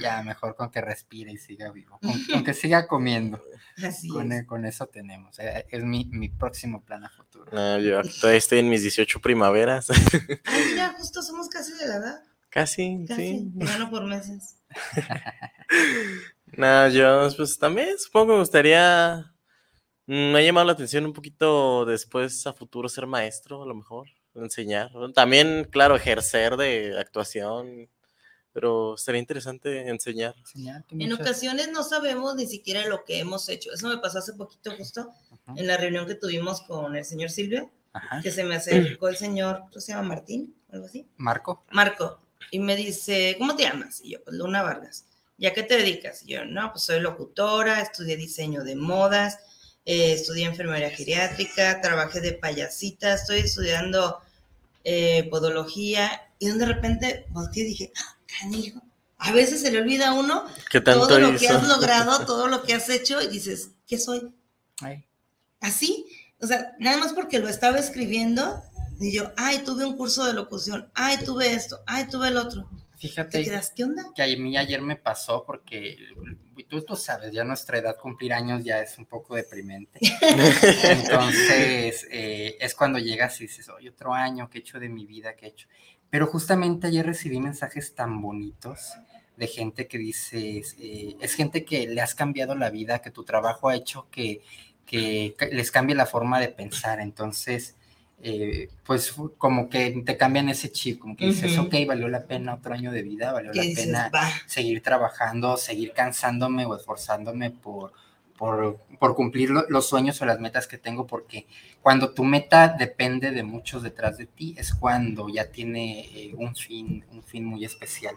Speaker 10: Ya, mejor con que respire y siga vivo, con, [LAUGHS] con que siga comiendo.
Speaker 3: Así
Speaker 10: Con,
Speaker 3: es.
Speaker 10: e- con eso tenemos, eh, es mi, mi próximo plan a futuro.
Speaker 4: No, yo todavía estoy en mis 18 primaveras. [LAUGHS]
Speaker 3: Ay, ya justo somos casi de la edad.
Speaker 4: Casi,
Speaker 3: Casi.
Speaker 4: sí.
Speaker 3: Gano por meses.
Speaker 4: No, yo pues también supongo que me gustaría. Mm, Me ha llamado la atención un poquito después a futuro ser maestro, a lo mejor, enseñar. También, claro, ejercer de actuación, pero sería interesante enseñar.
Speaker 10: Enseñar
Speaker 3: En
Speaker 10: muchas-
Speaker 3: ocasiones no sabemos ni siquiera lo que hemos hecho. Eso me pasó hace poquito justo en la reunión que tuvimos con el señor Silvio,
Speaker 10: Ajá.
Speaker 3: que se me acercó el señor, ¿cómo se llama? Martín, algo así.
Speaker 10: Marco,
Speaker 3: Marco, y me dice, ¿cómo te llamas? Y yo, pues Luna Vargas. ¿Y a qué te dedicas? Y yo, no, pues soy locutora, estudié diseño de modas, eh, estudié enfermería geriátrica, trabajé de payasita, estoy estudiando eh, podología. Y de repente volteé y dije, ah, canijo. A veces se le olvida a uno
Speaker 4: ¿Qué tanto
Speaker 3: todo lo que has logrado, [LAUGHS] todo lo que has hecho, y dices, ¿qué soy?
Speaker 10: ay,
Speaker 3: Así, o sea, nada más porque lo estaba escribiendo, y yo, ay, tuve un curso de locución, ay, tuve esto, ay, tuve el otro. Te
Speaker 10: fíjate
Speaker 3: quedas, ¿qué onda?
Speaker 10: que a mí ayer me pasó porque tú, tú sabes, ya nuestra edad cumplir años ya es un poco deprimente. [LAUGHS] Entonces, eh, es cuando llegas y dices, oye, otro año, ¿qué he hecho de mi vida? ¿Qué he hecho? Pero justamente ayer recibí mensajes tan bonitos de gente que dice, eh, es gente que le has cambiado la vida, que tu trabajo ha hecho que, que les cambie la forma de pensar. Entonces, eh, pues como que te cambian ese chip, como que dices,
Speaker 3: Ujú.
Speaker 10: ok, valió la pena otro año de vida, valió la
Speaker 3: dices,
Speaker 10: pena seguir trabajando, seguir cansándome o esforzándome por, por, por cumplir lo- los sueños o las metas que tengo, porque cuando tu meta depende de muchos detrás de ti, es cuando ya tiene eh, un fin, un fin muy especial.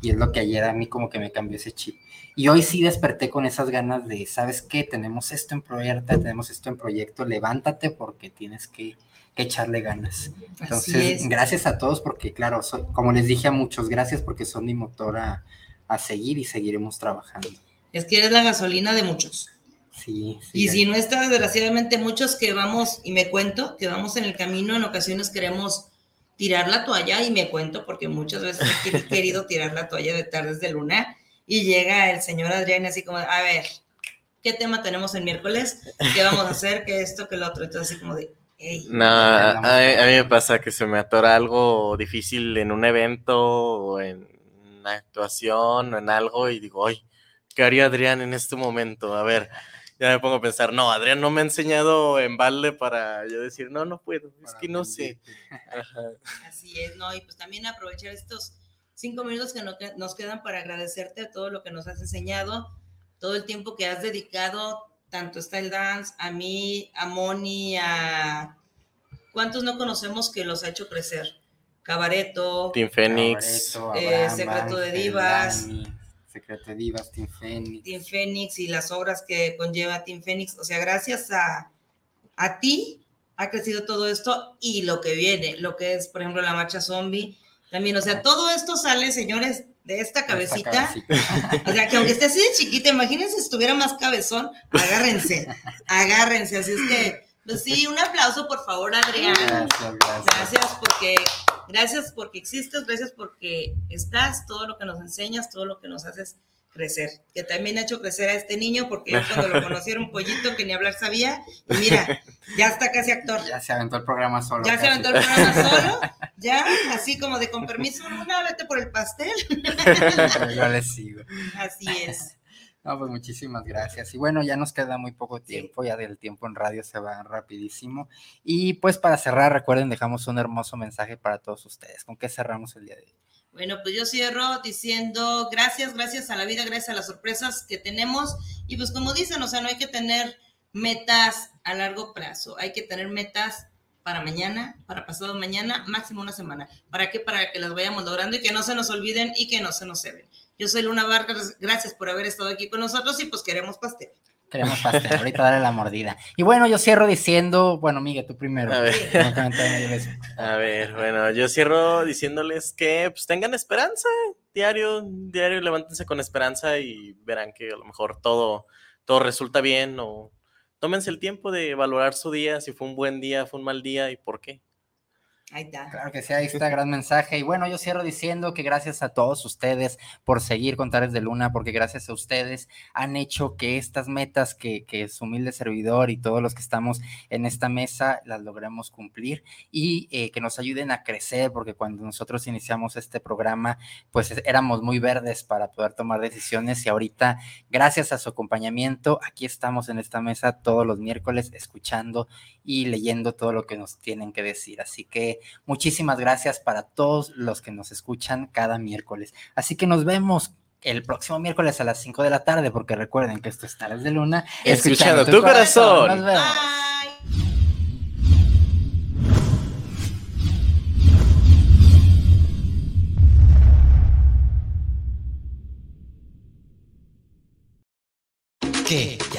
Speaker 10: Y es lo que ayer a mí como que me cambió ese chip. Y hoy sí desperté con esas ganas de, ¿sabes qué? Tenemos esto en proyecto, tenemos esto en proyecto, levántate porque tienes que, que echarle ganas. Entonces,
Speaker 3: es.
Speaker 10: gracias a todos porque, claro, soy- como les dije a muchos, gracias porque son mi motor a, a seguir y seguiremos trabajando.
Speaker 3: Es que eres la gasolina de muchos.
Speaker 10: Sí, sí.
Speaker 3: Y si no está, desgraciadamente, muchos que vamos, y me cuento, que vamos en el camino, en ocasiones queremos tirar la toalla, y me cuento, porque muchas veces he quer- [LAUGHS] querido tirar la toalla de tardes de luna, y llega el señor Adrián así como, a ver, ¿qué tema tenemos el miércoles? ¿Qué vamos a hacer? ¿Qué esto? ¿Qué lo otro? Entonces así como de, hey,
Speaker 4: No, a, a mí me pasa que se me atora algo difícil en un evento o en una actuación o en algo y digo, ay, ¿qué haría Adrián en este momento? A ver, ya me pongo a pensar, no, Adrián no me ha enseñado en balde para yo decir, no, no puedo, es que no sé. [LAUGHS]
Speaker 3: Así es, ¿no? Y pues también aprovechar estos cinco minutos que nos quedan para agradecerte todo lo que nos has enseñado, todo el tiempo que has dedicado, tanto Style Dance, a mí, a Moni, a... ¿Cuántos no conocemos que los ha hecho crecer? Cabareto,
Speaker 4: Team Fénix.
Speaker 3: Eh, Secreto de Divas.
Speaker 10: Secreto de Divas, Team Fénix.
Speaker 3: Team Fénix y las obras que conlleva Team Fénix. O sea, gracias a, a ti ha crecido todo esto y lo que viene, lo que es, por ejemplo, la marcha zombie. También, o sea, todo esto sale, señores, de esta cabecita.
Speaker 10: cabecita. [LAUGHS]
Speaker 3: O sea, que aunque esté así de chiquita, imagínense si estuviera más cabezón, agárrense, agárrense. Así es que, pues sí, un aplauso, por favor, Adrián.
Speaker 10: Gracias, gracias.
Speaker 3: Gracias porque, gracias porque existes, gracias porque estás, todo lo que nos enseñas, todo lo que nos haces crecer. Que también ha hecho crecer a este niño, porque yo cuando lo [LAUGHS] un pollito que ni hablar sabía, y mira, ya está casi actor.
Speaker 10: Ya se aventó el programa solo.
Speaker 3: Ya se aventó el programa solo, [LAUGHS] ya, así como de con permiso, una vete por el pastel. [LAUGHS]
Speaker 10: Yo le sigo.
Speaker 3: Así es.
Speaker 10: No, pues muchísimas gracias. Y bueno, ya nos queda muy poco tiempo, ya del tiempo en radio se va rapidísimo. Y pues para cerrar, recuerden, dejamos un hermoso mensaje para todos ustedes. ¿Con qué cerramos el día de hoy?
Speaker 3: Bueno, pues yo cierro diciendo gracias, gracias a la vida, gracias a las sorpresas que tenemos. Y pues como dicen, o sea, no hay que tener metas a largo plazo, hay que tener metas para mañana, para pasado mañana, máximo una semana. ¿Para qué? Para que las vayamos logrando y que no se nos olviden y que no se nos ceben. Yo soy Luna Vargas, gracias por haber estado aquí con nosotros y pues queremos pastel.
Speaker 10: Queremos [LAUGHS] pastel, ahorita darle la mordida. Y bueno, yo cierro diciendo, bueno, Miguel, tú primero.
Speaker 4: A ver. [LAUGHS] A ver, bueno, yo cierro diciéndoles que pues tengan esperanza, diario, diario, levántense con esperanza y verán que a lo mejor todo, todo resulta bien o tómense el tiempo de valorar su día, si fue un buen día, fue un mal día y por qué.
Speaker 3: Ahí está.
Speaker 10: Claro que sí, ahí está, gran mensaje. Y bueno, yo cierro diciendo que gracias a todos ustedes por seguir con Tares de Luna, porque gracias a ustedes han hecho que estas metas que, que su humilde servidor y todos los que estamos en esta mesa las logremos cumplir y eh, que nos ayuden a crecer, porque cuando nosotros iniciamos este programa, pues éramos muy verdes para poder tomar decisiones y ahorita, gracias a su acompañamiento, aquí estamos en esta mesa todos los miércoles escuchando y leyendo todo lo que nos tienen que decir. Así que muchísimas gracias para todos los que nos escuchan cada miércoles. Así que nos vemos el próximo miércoles a las 5 de la tarde, porque recuerden que esto es Tares de Luna.
Speaker 4: Escuchando tu corazón.
Speaker 10: Nos vemos.
Speaker 7: ¿Qué?